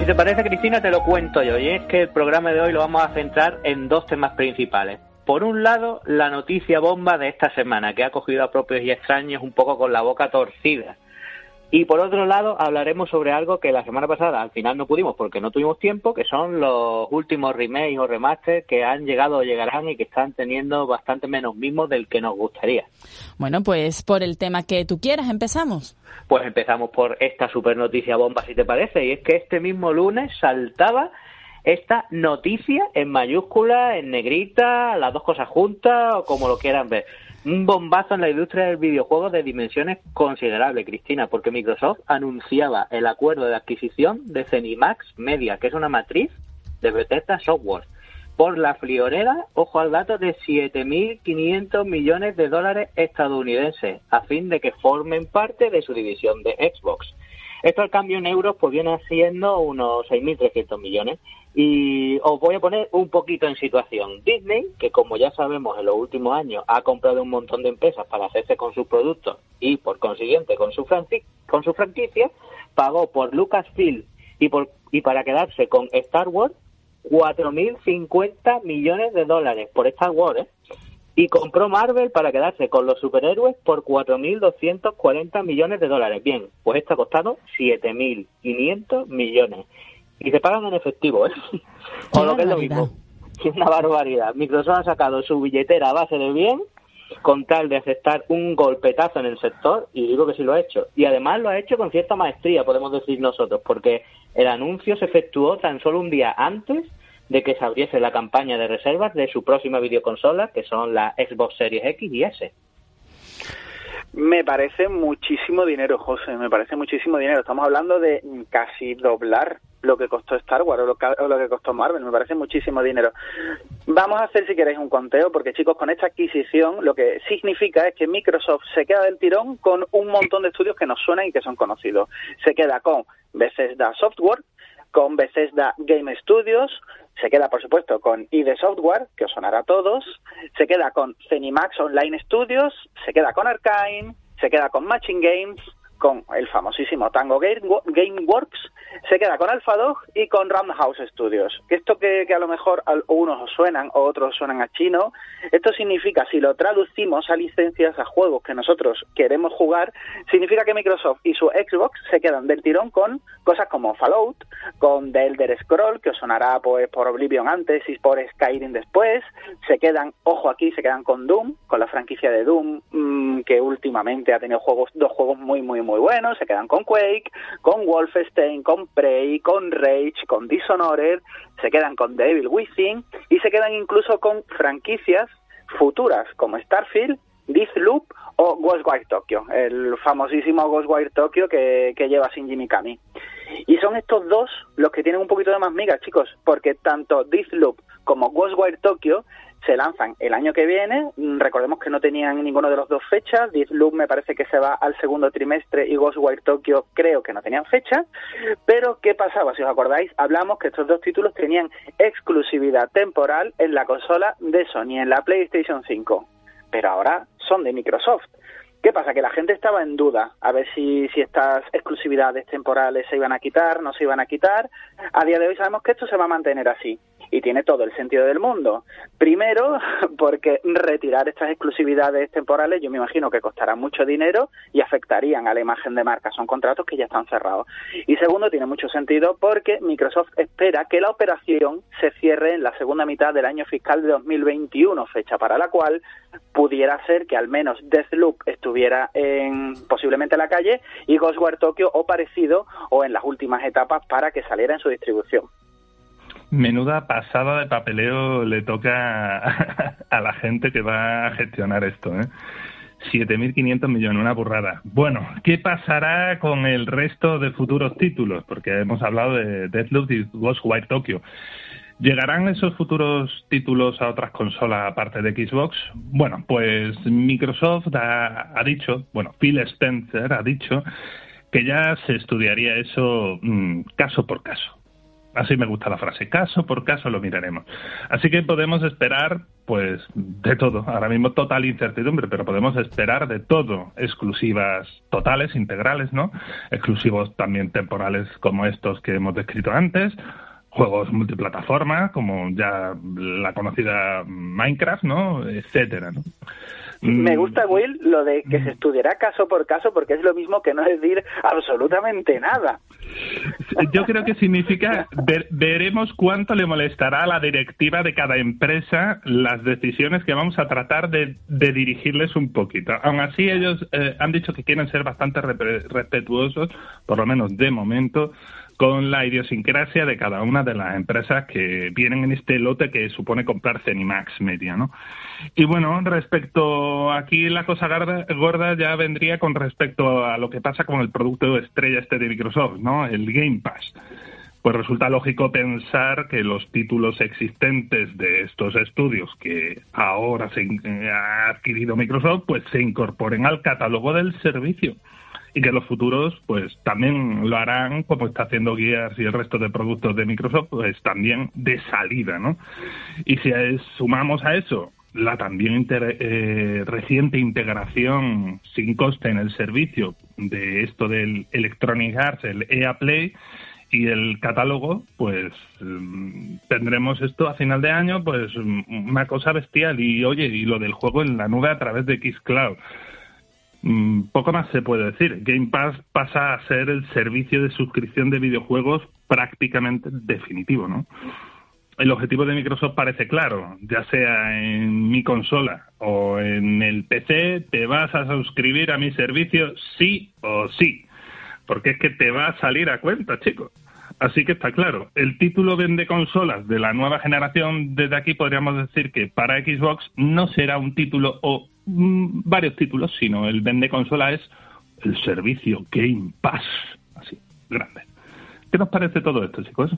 si te parece, Cristina, te lo cuento yo. Y es que el programa de hoy lo vamos a centrar en dos temas principales. Por un lado, la noticia bomba de esta semana, que ha cogido a propios y extraños un poco con la boca torcida. Y por otro lado, hablaremos sobre algo que la semana pasada al final no pudimos porque no tuvimos tiempo, que son los últimos remakes o remasters que han llegado o llegarán y que están teniendo bastante menos mismos del que nos gustaría. Bueno, pues por el tema que tú quieras, empezamos. Pues empezamos por esta super noticia bomba, si te parece, y es que este mismo lunes saltaba esta noticia en mayúscula, en negrita, las dos cosas juntas o como lo quieran ver un bombazo en la industria del videojuego de dimensiones considerables, Cristina, porque Microsoft anunciaba el acuerdo de adquisición de Cenimax Media, que es una matriz de Bethesda Software, por la friolera, ojo al dato, de 7.500 millones de dólares estadounidenses, a fin de que formen parte de su división de Xbox. Esto al cambio en euros pues viene siendo unos 6.300 millones. Y os voy a poner un poquito en situación. Disney, que como ya sabemos en los últimos años ha comprado un montón de empresas para hacerse con sus productos y por consiguiente con su, con su franquicia, pagó por Lucasfilm y, por, y para quedarse con Star Wars 4.050 millones de dólares por Star Wars, ¿eh? y compró Marvel para quedarse con los superhéroes por 4.240 millones de dólares. Bien, pues esto ha costado 7.500 millones y se pagan en efectivo, ¿eh? o lo que es lo mismo. Es una barbaridad. Microsoft ha sacado su billetera a base de bien con tal de aceptar un golpetazo en el sector, y digo que sí lo ha hecho. Y además lo ha hecho con cierta maestría, podemos decir nosotros, porque el anuncio se efectuó tan solo un día antes de que se abriese la campaña de reservas de su próxima videoconsola, que son la Xbox Series X y S. Me parece muchísimo dinero, José, me parece muchísimo dinero. Estamos hablando de casi doblar lo que costó Star Wars o lo, que, costó Marvel, me parece muchísimo dinero. Vamos a hacer, si queréis, un conteo, porque chicos, con esta adquisición lo que significa es que Microsoft se queda del tirón con un montón de estudios que nos suenan y que son conocidos. Se queda con Bethesda Software, con Bethesda Game Studios, se queda, por supuesto, con ID Software, que os sonará a todos, se queda con Cenimax Online Studios, se queda con Arkane, se queda con Matching Games, con el famosísimo Tango Gameworks, se queda con AlphaDog y con Roundhouse Studios. Esto que, que a lo mejor a unos os suenan o otros suenan a chino, esto significa, si lo traducimos a licencias, a juegos que nosotros queremos jugar, significa que Microsoft y su Xbox se quedan del tirón con cosas como Fallout, con The Elder Scroll, que os sonará pues por Oblivion antes y por Skyrim después, se quedan, ojo aquí, se quedan con Doom, con la franquicia de Doom, mmm, que últimamente ha tenido juegos, dos juegos muy, muy, muy buenos, se quedan con Quake, con Wolfenstein, con Prey, con Rage, con Dishonored, se quedan con Devil Within y se quedan incluso con franquicias futuras como Starfield, Deathloop o Ghostwire Tokyo, el famosísimo Ghostwire Tokyo que, que lleva Shinji Mikami. Y son estos dos los que tienen un poquito de más migas, chicos, porque tanto Deathloop como Ghostwire Tokyo se lanzan el año que viene. Mm, recordemos que no tenían ninguno de los dos fechas. Deathloop me parece que se va al segundo trimestre y Ghostwire Tokyo creo que no tenían fecha. Pero, ¿qué pasaba? Si os acordáis, hablamos que estos dos títulos tenían exclusividad temporal en la consola de Sony, en la PlayStation 5. Pero ahora son de Microsoft. ¿Qué pasa? Que la gente estaba en duda a ver si, si estas exclusividades temporales se iban a quitar, no se iban a quitar. A día de hoy sabemos que esto se va a mantener así y tiene todo el sentido del mundo. Primero, porque retirar estas exclusividades temporales yo me imagino que costará mucho dinero y afectarían a la imagen de marca. Son contratos que ya están cerrados. Y segundo, tiene mucho sentido porque Microsoft espera que la operación se cierre en la segunda mitad del año fiscal de 2021, fecha para la cual pudiera ser que al menos Deathloop estuviera en, posiblemente en la calle y Ghostwire Tokyo o parecido o en las últimas etapas para que saliera en su distribución. Menuda pasada de papeleo le toca a la gente que va a gestionar esto, ¿eh? 7.500 millones, una burrada. Bueno, ¿qué pasará con el resto de futuros títulos? Porque hemos hablado de Deathloop y Ghostwire Tokyo. ¿Llegarán esos futuros títulos a otras consolas aparte de Xbox? Bueno, pues Microsoft ha, dicho, bueno, Phil Spencer ha dicho que ya se estudiaría eso mm, caso por caso Así me gusta la frase, caso por caso lo miraremos. Así que podemos esperar, pues, de todo. Ahora mismo total incertidumbre, pero podemos esperar de todo. Exclusivas totales, integrales, ¿no? Exclusivos también temporales como estos que hemos descrito antes juegos multiplataforma, como ya la conocida Minecraft, ¿no? etcétera, ¿no? Me mm. gusta, Will, lo de que se estudiará caso por caso, porque es lo mismo que no decir absolutamente nada. Yo creo que significa veremos cuánto le molestará a la directiva de cada empresa las decisiones que vamos a tratar de, dirigirles un poquito. Aún así, ellos eh, han dicho que quieren ser bastante respetuosos, por lo menos de momento, con la idiosincrasia de cada una de las empresas que vienen en este lote que supone comprar Cenimax Media, ¿no? Y bueno, respecto aquí la cosa gorda ya vendría con respecto a lo que pasa con el producto estrella este de Microsoft, ¿no? El Game Pass. Pues resulta lógico pensar que los títulos existentes de estos estudios que ahora se ha adquirido Microsoft, pues se incorporen al catálogo del servicio y que los futuros pues también lo harán como está haciendo Gears y el resto de productos de Microsoft pues también de salida ¿no? y si sumamos a eso la también eh, reciente integración sin coste en el servicio de esto del Electronic Arts, el EA Play y el catálogo, pues mm, tendremos esto a final de año, pues mm, una cosa bestial. Y oye, y lo del juego en la nube a través de Xcloud. Mm, poco más se puede decir. Game Pass pasa a ser el servicio de suscripción de videojuegos prácticamente definitivo, ¿no? El objetivo de Microsoft parece claro, ya sea en mi consola o en el PC, te vas a suscribir a mi servicio sí o sí, porque es que te va a salir a cuenta, chicos. Así que está claro, el título vende consolas de la nueva generación, desde aquí podríamos decir que para Xbox no será un título o Mm, varios títulos, sino el vende consola es el servicio Game Pass. Así, grande. ¿Qué nos parece todo esto, chicos?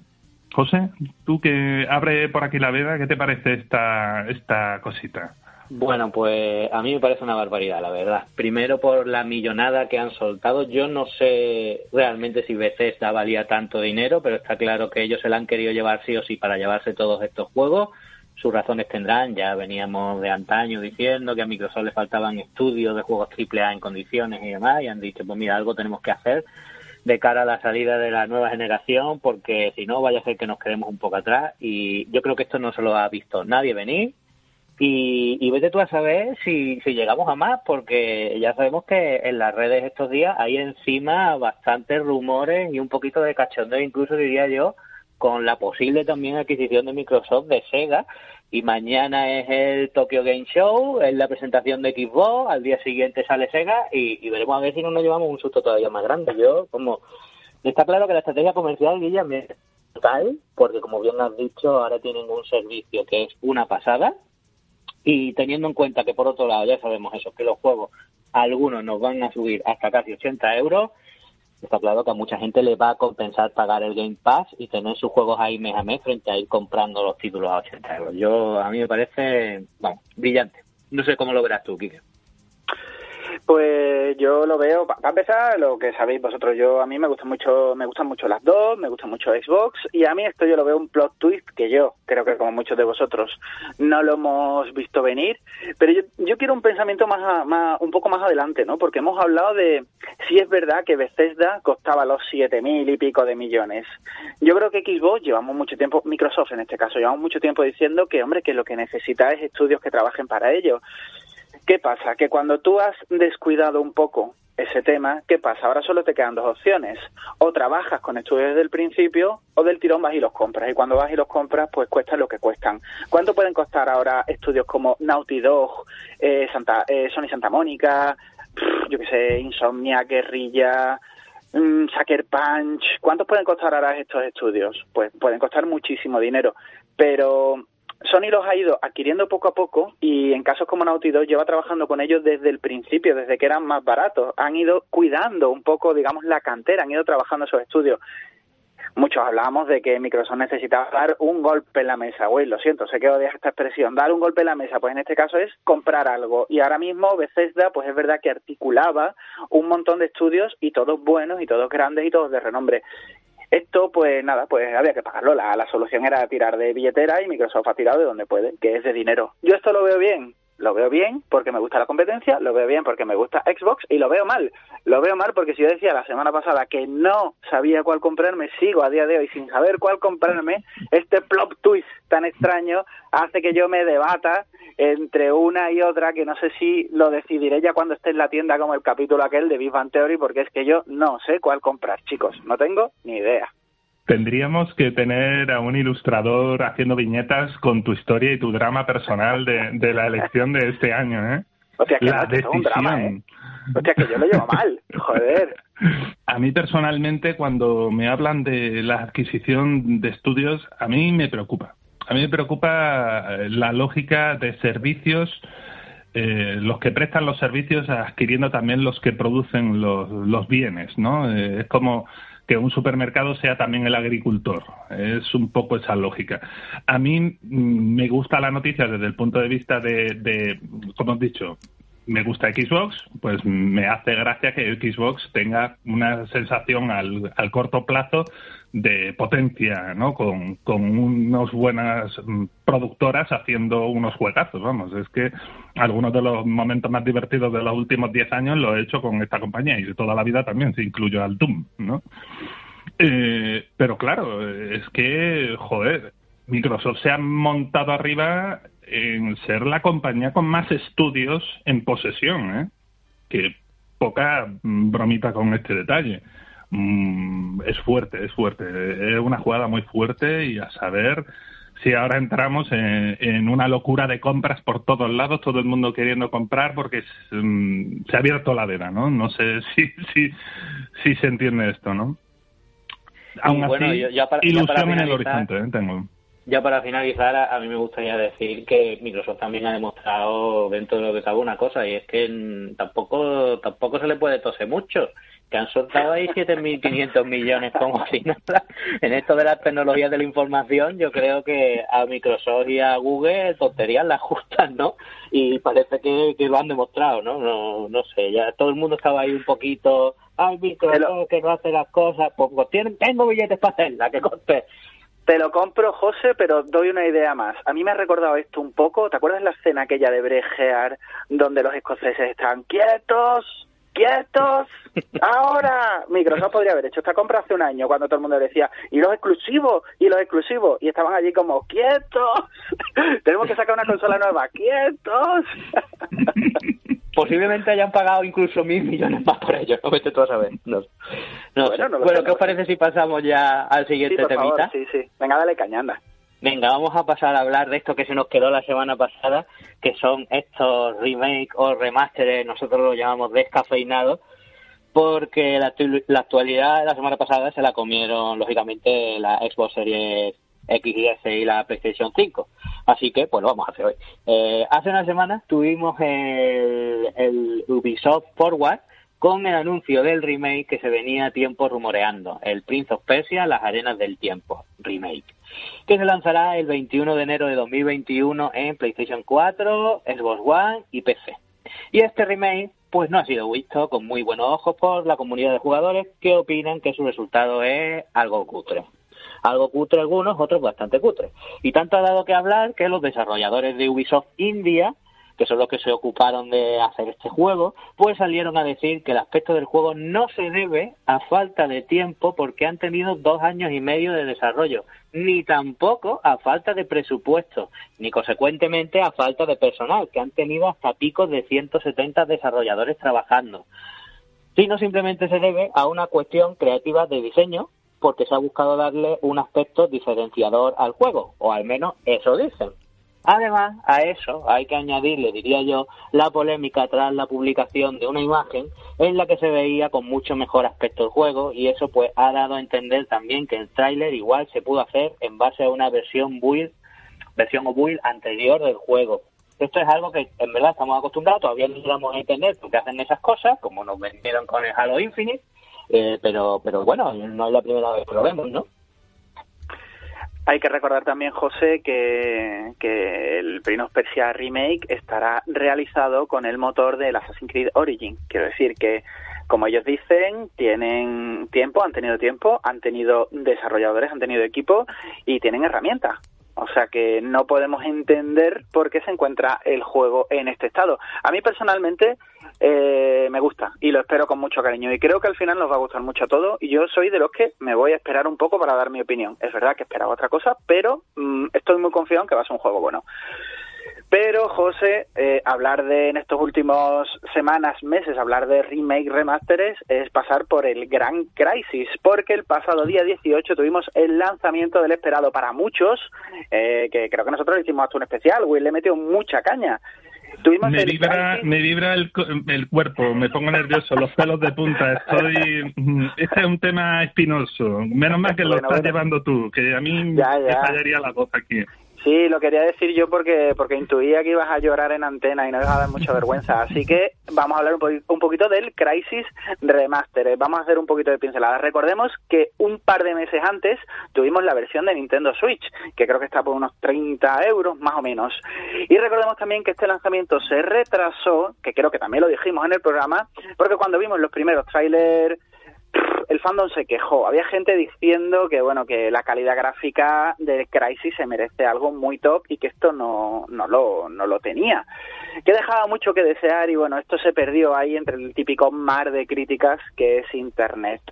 José, tú que abre por aquí la veda, ¿qué te parece esta, esta cosita? Bueno, pues a mí me parece una barbaridad, la verdad. Primero por la millonada que han soltado. Yo no sé realmente si Bethesda valía tanto dinero, pero está claro que ellos se la han querido llevar sí o sí para llevarse todos estos juegos sus razones tendrán. Ya veníamos de antaño diciendo que a Microsoft le faltaban estudios de juegos AAA en condiciones y demás, y han dicho, pues mira, algo tenemos que hacer de cara a la salida de la nueva generación, porque si no, vaya a ser que nos quedemos un poco atrás. Y yo creo que esto no se lo ha visto nadie venir. Y, y vete tú a saber si, si llegamos a más, porque ya sabemos que en las redes estos días hay encima bastantes rumores y un poquito de cachondeo, incluso diría yo, con la posible también adquisición de Microsoft de Sega. Y mañana es el Tokyo Game Show, es la presentación de Xbox, al día siguiente sale Sega y, veremos a ver si no nos llevamos un susto todavía más grande. Yo, como, está claro que la estrategia comercial, Guilla, es total, porque como bien has dicho, ahora tienen un servicio que es una pasada. Y teniendo en cuenta que por otro lado ya sabemos eso, que los juegos algunos nos van a subir hasta casi 80 euros, está claro que a mucha gente le va a compensar pagar el Game Pass y tener sus juegos ahí mes a mes frente a ir comprando los títulos a 80 euros. Yo, a mí me parece, vamos, brillante. No sé cómo lo verás tú, Kike. Pues yo lo veo, para empezar, lo que sabéis vosotros, yo a mí me gustan mucho, me gustan mucho las dos, me gusta mucho Xbox y a mí esto yo lo veo un plot twist que yo creo que como muchos de vosotros no lo hemos visto venir, pero yo, yo quiero un pensamiento más, más, un poco más adelante, ¿no? Porque hemos hablado de si es verdad que Bethesda costaba los siete mil y pico de millones. Yo creo que Xbox llevamos mucho tiempo, Microsoft en este caso, llevamos mucho tiempo diciendo que hombre que lo que necesita es estudios que trabajen para ello. ¿Qué pasa? Que cuando tú has descuidado un poco ese tema, ¿qué pasa? Ahora solo te quedan dos opciones. O trabajas con estudios desde el principio o del tirón vas y los compras. Y cuando vas y los compras, pues cuestan lo que cuestan. ¿Cuánto pueden costar ahora estudios como Naughty Dog, eh, Santa, eh, Sony Santa Mónica, yo qué sé, Insomnia, Guerrilla, mm, Sucker Punch? ¿Cuántos pueden costar ahora estos estudios? Pues pueden costar muchísimo dinero. Pero Sony los ha ido adquiriendo poco a poco y en casos como Naughty Dog lleva trabajando con ellos desde el principio, desde que eran más baratos. Han ido cuidando un poco, digamos, la cantera, han ido trabajando esos estudios. Muchos hablábamos de que Microsoft necesitaba dar un golpe en la mesa. Güey, lo siento, sé que odias esta expresión. Dar un golpe en la mesa, pues en este caso es comprar algo. Y ahora mismo Bethesda, pues es verdad que articulaba un montón de estudios y todos buenos y todos grandes y todos de renombre Esto, pues nada, pues había que pagarlo. La, la solución era tirar de billetera y Microsoft ha tirado de donde puede, que es de dinero. Yo esto lo veo bien, lo veo bien porque me gusta la competencia, lo veo bien porque me gusta Xbox y lo veo mal. Lo veo mal porque si yo decía la semana pasada que no sabía cuál comprarme, sigo a día de hoy sin saber cuál comprarme, este plot twist tan extraño hace que yo me debata entre una y otra que no sé si lo decidiré ya cuando esté en la tienda como el capítulo aquel de Big Bang Theory porque es que yo no sé cuál comprar, chicos, no tengo ni idea. Tendríamos que tener a un ilustrador haciendo viñetas con tu historia y tu drama personal de, la elección de este año, ¿eh? Hostia, que la decisión. Un drama, ¿eh? Hostia, que yo lo llevo mal, joder. A mí personalmente, cuando me hablan de la adquisición de estudios, a mí me preocupa. A mí me preocupa eh, la lógica de servicios, eh, los que prestan los servicios adquiriendo también los que producen los, los bienes, ¿no? Eh, es como que un supermercado sea también el agricultor. Es un poco esa lógica. A mí mm, me gusta la noticia desde el punto de vista de, de como he dicho, me gusta Xbox, pues me hace gracia que Xbox tenga una sensación al, al corto plazo de potencia, ¿no? Con, con unas buenas mm, productoras haciendo unos juegazos, vamos. Es que algunos de los momentos más divertidos de los últimos 10 años lo he hecho con esta compañía y toda la vida también, se incluyo al Doom, ¿no? Eh, pero claro, es que, joder, Microsoft se ha montado arriba en ser la compañía con más estudios en posesión, ¿eh? Que poca bromita con este detalle. Mm, es fuerte, es fuerte. Es una jugada muy fuerte y a saber si ahora entramos en, una locura de compras por todos lados, todo el mundo queriendo comprar porque mm, se ha abierto la veda, ¿no? No sé si, si, si se entiende esto, ¿no? Aún así, ilusión en el horizonte, ¿eh? tengo. Ya para finalizar, a, mí me gustaría decir que Microsoft también ha demostrado dentro de lo que cabe una cosa, y es que tampoco tampoco se le puede toser mucho que han soltado ahí 7.500 millones como si nada. En esto de las tecnologías de la información, yo creo que a Microsoft y a Google tonterías las justan, ¿no? Y parece que, lo han demostrado, ¿no? ¿no? No sé, ya todo el mundo estaba ahí un poquito, ay, Microsoft que no hace las cosas, pues, pues tienen, tengo billetes para hacerla, que coste. Te lo compro, José, pero doy una idea más. A mí me ha recordado esto un poco. ¿Te acuerdas la escena aquella de Bregear, donde los escoceses están quietos? quietos, ahora. Microsoft podría haber hecho esta compra hace un año cuando todo el mundo decía, y los exclusivos, y los exclusivos, y estaban allí como, quietos, tenemos que sacar una consola nueva, quietos. Posiblemente hayan pagado incluso mil millones más por ello, no vete tú a saber. No. bueno, ¿qué os parece si pasamos ya al siguiente temita? sí, sí. Venga, dale cañanda. Venga, vamos a pasar a hablar de esto que se nos quedó la semana pasada, que son estos remake o remasteres, nosotros lo llamamos descafeinados, porque la, actualidad la semana pasada se la comieron, lógicamente, la Xbox Series X y S y la PlayStation 5. Así que, pues lo vamos a hacer hoy. Eh, hace una semana tuvimos el, el Ubisoft Forward, con el anuncio del remake que se venía a tiempo rumoreando, el Prince of Persia, Las Arenas del Tiempo, remake, que se lanzará el 21 de enero de 2021 en PlayStation 4, Xbox One y PC. Y este remake pues no ha sido visto con muy buenos ojos por la comunidad de jugadores que opinan que su resultado es algo cutre. Algo cutre algunos, otros bastante cutre. Y tanto ha dado que hablar que los desarrolladores de Ubisoft India que son los que se ocuparon de hacer este juego, pues salieron a decir que el aspecto del juego no se debe a falta de tiempo porque han tenido dos años y medio de desarrollo, ni tampoco a falta de presupuesto, ni consecuentemente a falta de personal, que han tenido hasta picos de 170 desarrolladores trabajando, sino simplemente se debe a una cuestión creativa de diseño porque se ha buscado darle un aspecto diferenciador al juego, o al menos eso dicen. Además, a eso hay que añadirle, diría yo, la polémica tras la publicación de una imagen en la que se veía con mucho mejor aspecto el juego y eso pues ha dado a entender también que el tráiler igual se pudo hacer en base a una versión build, versión o build anterior del juego. Esto es algo que en verdad estamos acostumbrados, todavía no llegamos a entender por qué hacen esas cosas, como nos vendieron con el Halo Infinite, eh, pero, pero bueno, no es la primera vez que lo vemos, ¿no? Hay que recordar también, José, que, que el Prince Persia Remake estará realizado con el motor del Assassin's Creed Origin. Quiero decir que como ellos dicen, tienen tiempo, han tenido tiempo, han tenido desarrolladores, han tenido equipo y tienen herramientas. O sea que no podemos entender por qué se encuentra el juego en este estado. A mí personalmente eh, me gusta y lo espero con mucho cariño y creo que al final nos va a gustar mucho a todos y yo soy de los que me voy a esperar un poco para dar mi opinión. Es verdad que esperaba otra cosa, pero mm, estoy muy confiado en que va a ser un juego bueno. Pero, José, eh, hablar de en estos últimos semanas, meses, hablar de remake, remasteres, es pasar por el gran crisis, porque el pasado día 18 tuvimos el lanzamiento del esperado para muchos, eh, que creo que nosotros hicimos hasta un especial, Will le metió mucha caña. Tuvimos me, vibra, me vibra el, el, cuerpo, me pongo nervioso, los pelos de punta, estoy... Este es un tema espinoso, menos mal que lo estás llevando tú, que a mí ya, me fallaría la voz aquí. Sí, lo quería decir yo porque porque intuía que ibas a llorar en antena y no ibas a dar mucha vergüenza. Así que vamos a hablar un, un poquito del Crisis Remaster. Vamos a hacer un poquito de pincelada. Recordemos que un par de meses antes tuvimos la versión de Nintendo Switch, que creo que está por unos 30 euros más o menos. Y recordemos también que este lanzamiento se retrasó, que creo que también lo dijimos en el programa, porque cuando vimos los primeros trailers el fandom se quejó. Había gente diciendo que bueno que la calidad gráfica de Crisis se merece algo muy top y que esto no, no, lo, no lo tenía. Que dejaba mucho que desear y bueno, esto se perdió ahí entre el típico mar de críticas que es Internet.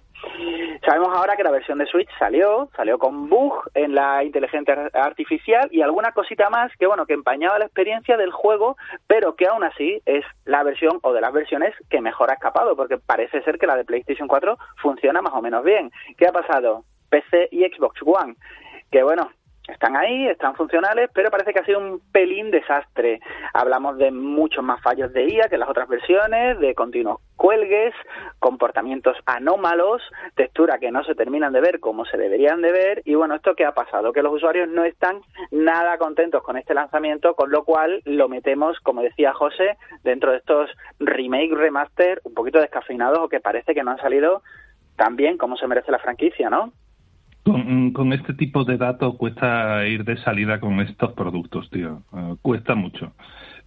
Sabemos ahora que la versión de Switch salió, salió con bug en la inteligencia artificial y alguna cosita más que bueno, que empañaba la experiencia del juego, pero que aún así es la versión o de las versiones que mejor ha escapado, porque parece ser que la de PlayStation 4 funciona más o menos bien. ¿Qué ha pasado? PC y Xbox One que bueno, están ahí, están funcionales, pero parece que ha sido un pelín desastre. Hablamos de muchos más fallos de IA que las otras versiones, de continuos cuelgues, comportamientos anómalos, textura que no se terminan de ver como se deberían de ver y bueno, ¿esto qué ha pasado? Que los usuarios no están nada contentos con este lanzamiento, con lo cual lo metemos, como decía José, dentro de estos remake, remaster, un poquito descafeinados o que parece que no han salido tan bien como se merece la franquicia, ¿no? Con, este tipo de datos cuesta ir de salida con estos productos, tío. Eh, cuesta mucho.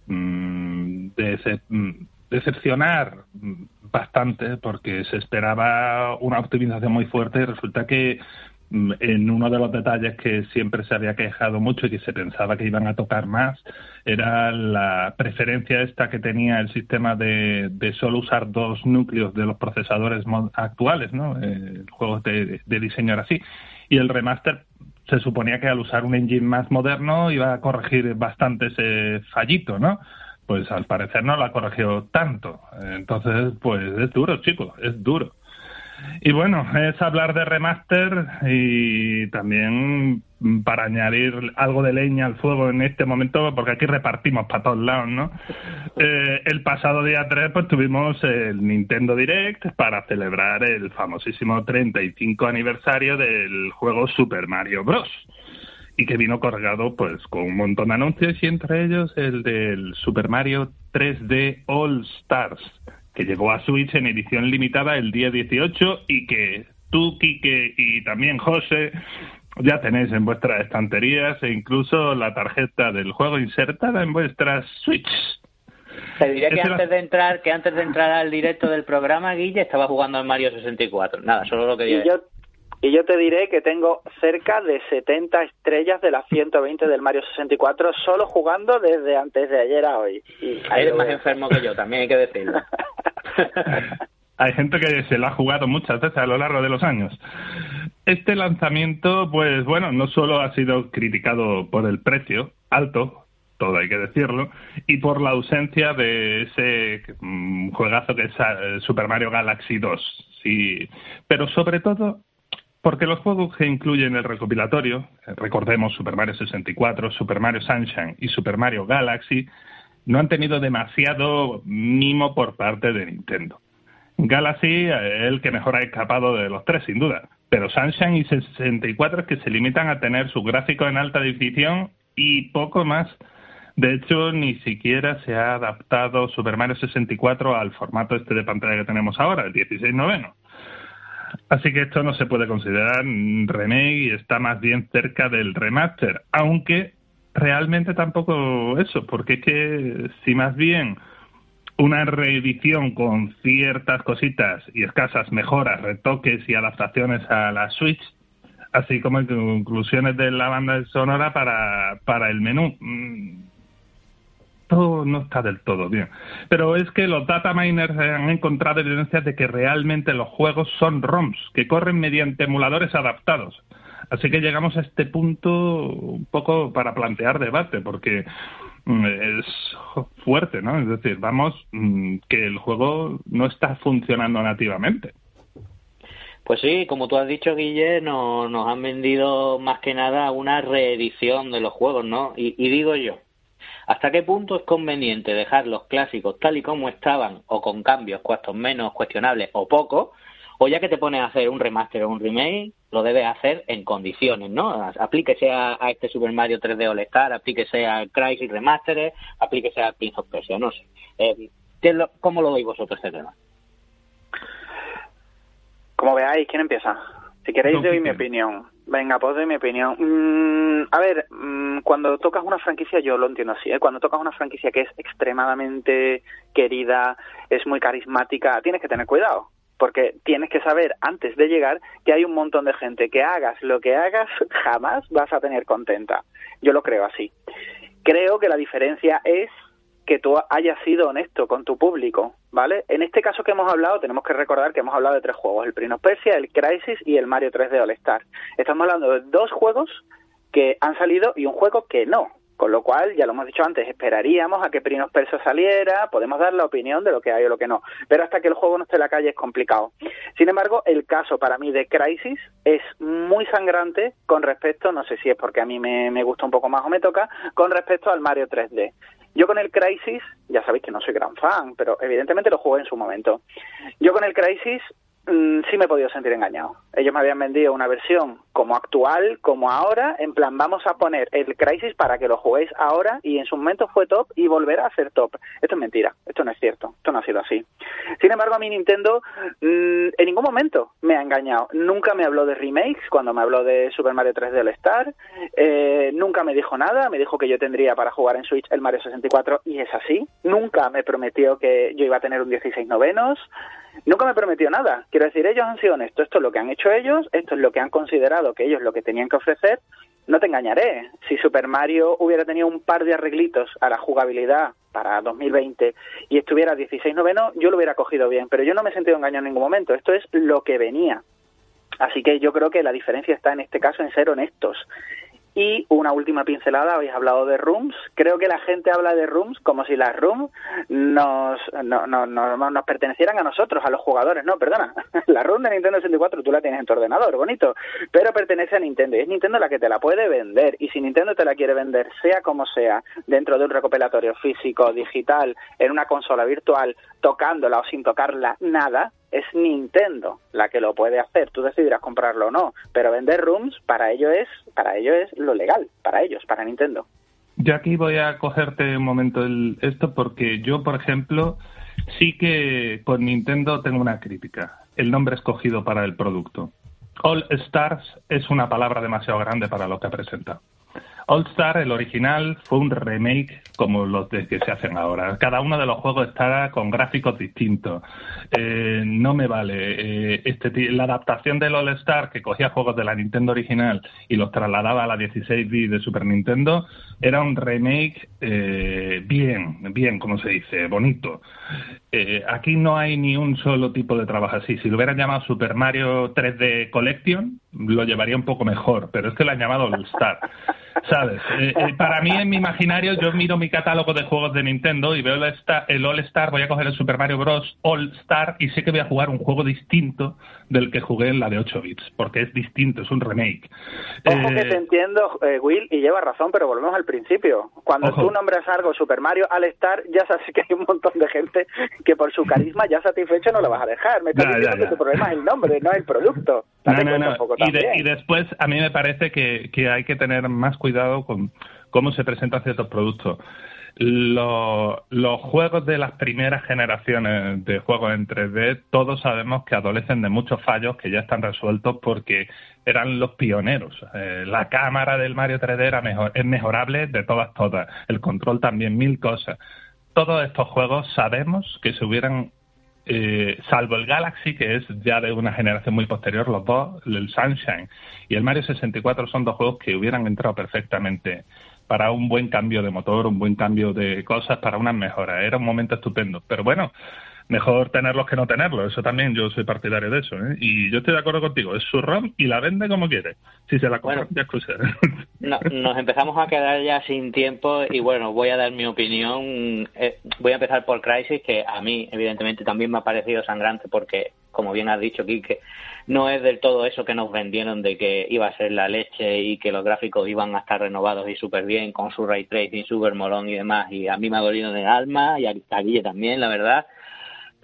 Mm, mm, decepcionar bastante porque se esperaba una optimización muy fuerte y resulta que mm, en uno de los detalles que siempre se había quejado mucho y que se pensaba que iban a tocar más era la preferencia esta que tenía el sistema de, solo usar dos núcleos de los procesadores actuales, ¿no? Eh, juegos de, de diseño era así. Y el remaster se suponía que al usar un engine más moderno iba a corregir bastante ese fallito, ¿no? Pues al parecer no lo ha corregido tanto. Entonces, pues es duro, chicos, es duro. Y bueno, es hablar de remaster y también para añadir algo de leña al fuego en este momento, porque aquí repartimos para todos lados, ¿no? Eh, el pasado día 3 pues tuvimos el Nintendo Direct para celebrar el famosísimo 35 aniversario del juego Super Mario Bros. Y que vino cargado pues con un montón de anuncios y entre ellos el del Super Mario 3D All Stars, que llegó a Switch en edición limitada el día 18 y que tú, Kike y también José ya tenéis en vuestras estanterías e incluso la tarjeta del juego insertada en vuestras Switch. Te diré que antes de entrar, que antes de entrar al directo del programa, Guille estaba jugando al Mario 64. Nada, solo lo que y yo, y yo te diré que tengo cerca de 70 estrellas de las 120 del Mario 64 solo jugando desde antes de ayer a hoy. Y Eres más enfermo que yo, también hay que decirlo. hay gente que se la ha jugado muchas veces a lo largo de los años. Este lanzamiento, pues bueno, no solo ha sido criticado por el precio alto, todo hay que decirlo, y por la ausencia de ese mm, juegazo que es eh, Super Mario Galaxy 2. Sí, pero sobre todo porque los juegos que incluyen el recopilatorio, recordemos Super Mario 64, Super Mario Sunshine y Super Mario Galaxy, no han tenido demasiado mimo por parte de Nintendo. Galaxy es el que mejor ha escapado de los tres, sin duda. Pero Sunshine y 64 es que se limitan a tener su gráfico en alta definición y poco más. De hecho, ni siquiera se ha adaptado Super Mario 64 al formato este de pantalla que tenemos ahora, el 16 noveno. Así que esto no se puede considerar remake y está más bien cerca del remaster, aunque realmente tampoco eso, porque es que si más bien una reedición con ciertas cositas y escasas mejoras, retoques y adaptaciones a la Switch, así como inclusiones de la banda sonora para, para el menú. Todo no está del todo bien. Pero es que los data miners han encontrado evidencias de que realmente los juegos son ROMs, que corren mediante emuladores adaptados. Así que llegamos a este punto un poco para plantear debate, porque mm, es fuerte, ¿no? Es decir, vamos, mm, que el juego no está funcionando nativamente. Pues sí, como tú has dicho, Guille, no, nos han vendido más que nada una reedición de los juegos, ¿no? Y, y digo yo, ¿hasta qué punto es conveniente dejar los clásicos tal y como estaban o con cambios, cuestos menos cuestionables o pocos? O ya que te pones a hacer un remaster o un remake, lo debes hacer en condiciones, ¿no? Aplíquese a, este Super Mario 3D All Star, aplíquese a Crisis Remastered, aplíquese a Prince of Persia, no sé. Eh, ¿Cómo lo veis vosotros este tema? Como veáis, ¿quién empieza? Si queréis, doy mi opinión. Venga, pues doy mi opinión. Mm, a ver, mm, cuando tocas una franquicia, yo lo entiendo así, ¿eh? cuando tocas una franquicia que es extremadamente querida, es muy carismática, tienes que tener cuidado porque tienes que saber antes de llegar que hay un montón de gente que hagas lo que hagas, jamás vas a tener contenta. Yo lo creo así. Creo que la diferencia es que tú hayas sido honesto con tu público, ¿vale? En este caso que hemos hablado, tenemos que recordar que hemos hablado de tres juegos, el Prince of Persia, el Crisis y el Mario 3D All Star. Estamos hablando de dos juegos que han salido y un juego que no, con lo cual, ya lo hemos dicho antes, esperaríamos a que Prinos Perso saliera, podemos dar la opinión de lo que hay o lo que no, pero hasta que el juego no esté en la calle es complicado. Sin embargo, el caso para mí de Crisis es muy sangrante con respecto, no sé si es porque a mí me, me gusta un poco más o me toca, con respecto al Mario 3D. Yo con el Crisis, ya sabéis que no soy gran fan, pero evidentemente lo jugué en su momento. Yo con el Crisis sí me he podido sentir engañado. Ellos me habían vendido una versión como actual, como ahora, en plan, vamos a poner el Crisis para que lo juguéis ahora y en su momento fue top y volverá a ser top. Esto es mentira, esto no es cierto, esto no ha sido así. Sin embargo, a mí Nintendo mm, en ningún momento me ha engañado. Nunca me habló de remakes cuando me habló de Super Mario 3D All Star, eh, nunca me dijo nada, me dijo que yo tendría para jugar en Switch el Mario 64 y es así. Nunca me prometió que yo iba a tener un 16 novenos. Nunca me prometió nada. Quiero decir, ellos han sido honestos. Esto es lo que han hecho ellos, esto es lo que han considerado que ellos lo que tenían que ofrecer. No te engañaré. Si Super Mario hubiera tenido un par de arreglitos a la jugabilidad para 2020 y estuviera 16 noveno, yo lo hubiera cogido bien. Pero yo no me he sentido engañado en ningún momento. Esto es lo que venía. Así que yo creo que la diferencia está en este caso en ser honestos. Y una última pincelada, habéis hablado de rooms. Creo que la gente habla de rooms como si las rooms nos, no, no, nos pertenecieran a nosotros, a los jugadores. No, perdona. La room de Nintendo 64 tú la tienes en tu ordenador, bonito. Pero pertenece a Nintendo y es Nintendo la que te la puede vender. Y si Nintendo te la quiere vender, sea como sea, dentro de un recopilatorio físico, digital, en una consola virtual, tocándola o sin tocarla, nada, es Nintendo la que lo puede hacer. Tú decidirás comprarlo o no, pero vender rooms para ello es para ello es lo legal, para ellos, para Nintendo. Yo aquí voy a cogerte un momento el, esto porque yo, por ejemplo, sí que con Nintendo tengo una crítica. El nombre escogido para el producto. All Stars es una palabra demasiado grande para lo que presenta. All Star, el original, fue un remake como los de que se hacen ahora. Cada uno de los juegos está con gráficos distintos. Eh, no me vale. Eh, este, la adaptación del All Star, que cogía juegos de la Nintendo original y los trasladaba a la 16 de Super Nintendo, era un remake eh, bien, bien, como se dice, bonito. aquí no hay ni un solo tipo de trabajo así. Si lo hubieran llamado Super Mario 3D Collection, lo llevaría un poco mejor, pero es que lo han llamado All Star. ¿Sabes? Eh, eh, para mí, en mi imaginario, yo miro mi catálogo de juegos de Nintendo y veo el, All Star, voy a coger el Super Mario Bros. All Star y sé que voy a jugar un juego distinto del que jugué en la de 8 bits, porque es distinto, es un remake. Ojo que eh, te entiendo, Will, y lleva razón, pero volvemos al principio. Cuando tú nombras algo Super Mario All Star, ya sabes que hay un montón de gente que por su carisma ya satisfecho no lo vas a dejar. Me estás diciendo que tu problema es el nombre, no el producto. Y, después, a mí me parece que, que hay que tener más cuidado con cómo se presentan ciertos productos. Los, los, juegos de las primeras generaciones de juegos en 3D, todos sabemos que adolecen de muchos fallos que ya están resueltos porque eran los pioneros. Eh, la cámara del Mario 3D era mejor, es mejorable de todas, todas. El control también, mil cosas. todos estos juegos sabemos que se hubieran, eh, salvo el Galaxy, que es ya de una generación muy posterior, los dos, el Sunshine y el Mario 64 son dos juegos que hubieran entrado perfectamente para un buen cambio de motor, un buen cambio de cosas, para unas mejoras. Era un momento estupendo. Pero bueno, mejor tenerlos que no tenerlos. Eso también yo soy partidario de eso. ¿eh? Y yo estoy de acuerdo contigo. Es su ROM y la vende como quiere. Si se la compra, ya no, nos empezamos a quedar ya sin tiempo y bueno, voy a dar mi opinión. Eh, voy a empezar por Crisis, que a mí evidentemente también me ha parecido sangrante porque, como bien has dicho, Kike, no es del todo eso que nos vendieron de que iba a ser la leche y que los gráficos iban a estar renovados y súper bien con su ray tracing, super molón y demás. Y a mí me ha dolido el alma y a Guille también, la verdad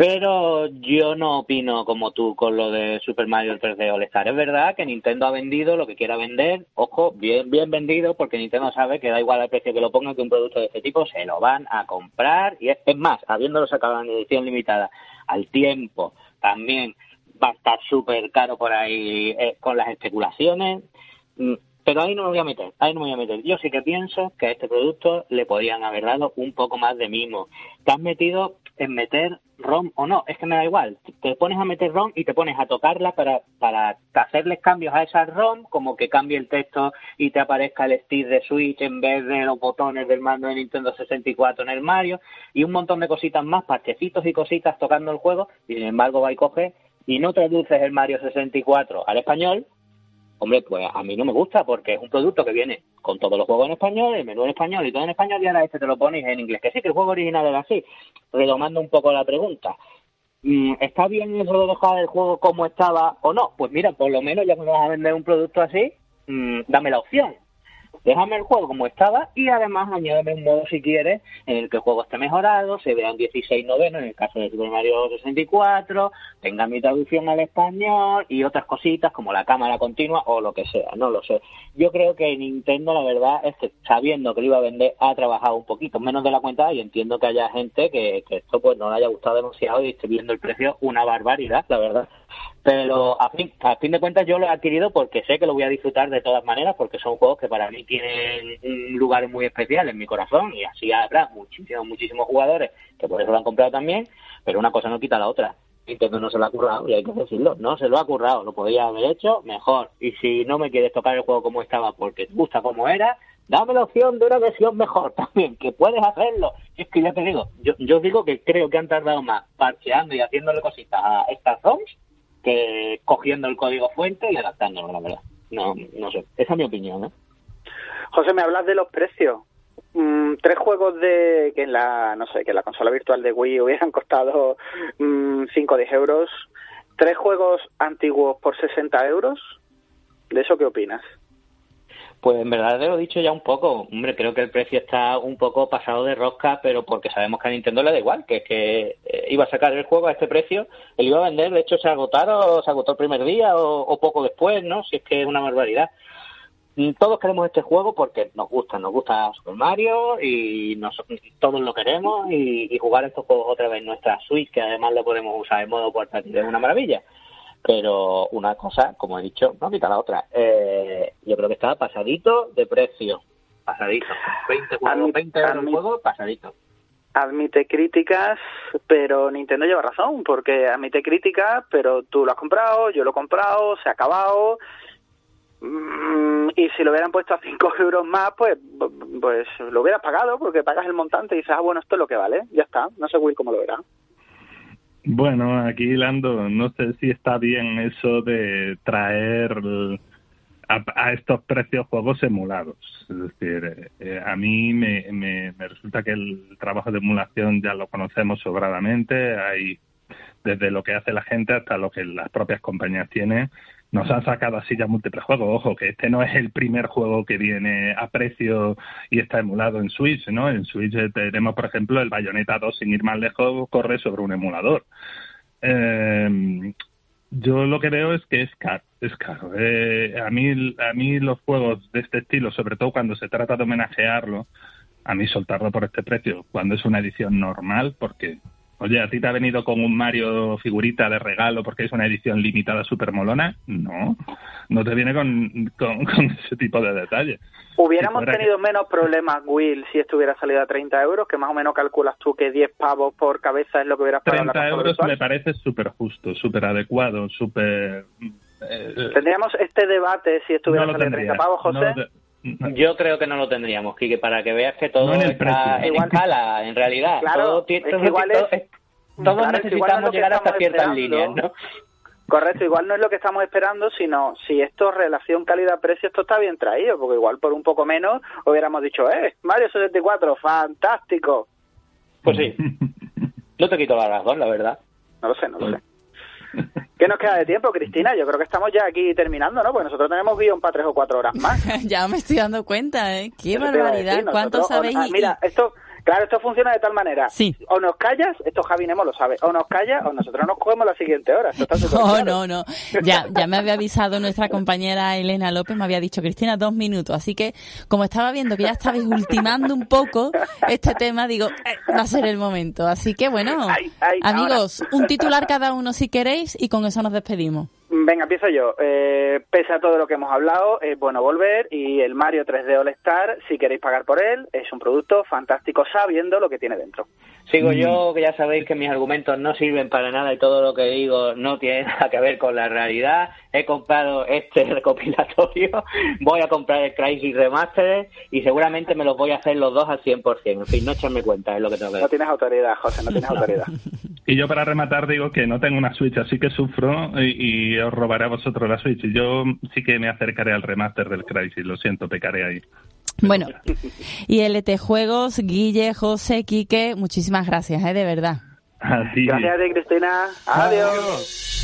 pero yo no opino como tú con lo de Super Mario 3D All Star. Es verdad que Nintendo ha vendido lo que quiera vender, ojo, bien bien vendido, porque Nintendo sabe que da igual el precio que lo ponga que un producto de este tipo se lo van a comprar. Y es, más, habiéndolo sacado en edición limitada al tiempo, también va a estar súper caro por ahí eh, con las especulaciones. Pero ahí no me voy a meter, ahí no me voy a meter. Yo sí que pienso que a este producto le podrían haber dado un poco más de mimo. Te has metido en meter ROM o no, es que me da igual. Te pones a meter ROM y te pones a tocarla para, para hacerles cambios a esa ROM, como que cambie el texto y te aparezca el stick de Switch en vez de los botones del mando de Nintendo 64 en el Mario, y un montón de cositas más, parchecitos y cositas tocando el juego, y sin embargo va y coge y no traduces el Mario 64 al español, Hombre, pues a mí no me gusta porque es un producto que viene con todos los juegos en español, el menú en español y todo en español y ahora este te lo pones en inglés. Que sí, que el juego original era así. Redomando un poco la pregunta. Mm, ¿Está bien eso de dejar el juego como estaba o no? Pues mira, por lo menos ya que me vas a vender un producto así, mm, dame la opción déjame el juego como estaba y además añádeme un modo si quieres en el que el juego esté mejorado, se vean 16 novenos en el caso de Super Mario 64, tenga mi traducción al español y otras cositas como la cámara continua o lo que sea, no lo sé. Yo creo que Nintendo la verdad es que sabiendo que lo iba a vender ha trabajado un poquito menos de la cuenta y entiendo que haya gente que, que esto pues no le haya gustado demasiado y esté viendo el precio una barbaridad, la verdad. Pero a fin, a fin de cuentas yo lo he adquirido porque sé que lo voy a disfrutar de todas maneras porque son juegos que para mí tienen un lugar muy especial en mi corazón y así habrá muchísimos, muchísimos jugadores que por eso lo han comprado también, pero una cosa no quita la otra. Nintendo no se lo ha currado y hay que decirlo, no se lo ha currado, lo podría haber hecho mejor. Y si no me quieres tocar el juego como estaba porque te gusta como era, dame la opción de una versión mejor también, que puedes hacerlo. es que ya te digo, yo, yo digo que creo que han tardado más parcheando y haciéndole cositas a estas ROMs que cogiendo el código fuente y adaptándolo, la verdad. No, no sé. Esa es mi opinión, ¿eh? José, me hablas de los precios. Mm, tres juegos de que en la no sé que la consola virtual de Wii hubieran costado 5 mm, o 10 euros tres juegos antiguos por 60 euros de eso qué opinas pues en verdad te lo he dicho ya un poco. Hombre, creo que el precio está un poco pasado de rosca, pero porque sabemos que a Nintendo le da igual, que es que eh, iba a sacar el juego a este precio, él iba a vender, de hecho se agotaron, se agotó el primer día o, poco después, ¿no? Si es que es una barbaridad. Todos queremos este juego porque nos gusta, nos gusta Super Mario y todos lo queremos y, y jugar estos juegos otra vez en nuestra Switch, que además lo podemos usar en modo portátil, es una maravilla pero una cosa, como he dicho, no quita la otra. Eh, yo creo que está pasadito de precio. Pasadito. 20, 20 euros el juego, pasadito. Admite críticas, pero Nintendo lleva razón, porque admite críticas, pero tú lo has comprado, yo lo he comprado, se ha acabado. Mm, y si lo hubieran puesto a 5 euros más, pues, pues lo hubieras pagado, porque pagas el montante y dices, ah, bueno, esto es lo que vale, ya está. No sé Will cómo lo verá. Bueno, aquí Lando, no sé si está bien eso de traer a, estos precios juegos emulados. Es decir, eh, a mí me, me, resulta que el trabajo de emulación ya lo conocemos sobradamente. Hay desde lo que hace la gente hasta lo que las propias compañías tienen nos han sacado así ya múltiples juegos. Ojo, que este no es el primer juego que viene a precio y está emulado en Switch, ¿no? En Switch tenemos, por ejemplo, el Bayonetta 2, sin ir más lejos, corre sobre un emulador. Eh, yo lo que veo es que es caro. Es caro. Eh, a, mí, a mí los juegos de este estilo, sobre todo cuando se trata de homenajearlo, a mí soltarlo por este precio, cuando es una edición normal, porque Oye, ¿a ti te ha venido con un Mario figurita de regalo porque es una edición limitada super molona? No, no te viene con, con, ese tipo de detalles. Hubiéramos tenido menos problemas, Will, si estuviera salido a 30 euros, que más o menos calculas tú que 10 pavos por cabeza es lo que hubieras pagado 30 euros me parece súper justo, súper adecuado, súper... Eh, Tendríamos este debate si estuviera saliendo a 30 pavos, José. Yo creo que no lo tendríamos, Kike, para que veas que todo en está en escala, en realidad. Claro, todos necesitamos llegar hasta ciertas líneas, ¿no? Correcto, igual no es lo que estamos esperando, sino si esto relación calidad-precio, esto está bien traído, porque igual por un poco menos hubiéramos dicho, eh, Mario 64, fantástico. Pues sí, no te quito la razón, la verdad. No lo sé, no lo sé. ¿Qué nos queda de tiempo, Cristina? Yo creo que estamos ya aquí terminando, ¿no? Porque nosotros tenemos guion para tres o cuatro horas más. ya me estoy dando cuenta, ¿eh? Qué barbaridad. ¿Cuánto sabéis? Ah, mira, esto Claro, esto funciona de tal manera. Sí. O nos callas, esto Javi Nemo lo sabe, o nos callas o nosotros nos cogemos la siguiente hora. no, no, no. Ya, ya me había avisado nuestra compañera Elena López, me había dicho, Cristina, dos minutos. Así que, como estaba viendo que ya estabais ultimando un poco este tema, digo, eh, va a ser el momento. Así que, bueno, amigos, un titular cada uno si queréis y con eso nos despedimos. Venga, empiezo yo. Eh, pese a todo lo que hemos hablado, es bueno volver y el Mario 3D All Star, si queréis pagar por él, es un producto fantástico sabiendo lo que tiene dentro. Sigo yo, mm. que ya sabéis que mis argumentos no sirven para nada y todo lo que digo no tiene nada que ver con la realidad. He comprado este recopilatorio, voy a comprar el Crisis Remastered y seguramente me los voy a hacer los dos al 100%. En fin, no echarme cuenta, es lo que tengo que decir. No tienes autoridad, José, no tienes autoridad. y yo para rematar digo que no tengo una Switch, así que sufro y, os robaré a vosotros la Switch. Y yo sí que me acercaré al remaster del Crisis, lo siento, pecaré ahí. Bueno, y LT Juegos, Guille, José, Quique, muchísimas gracias, ¿eh? de verdad. Gracias a ti, Cristina. Adiós.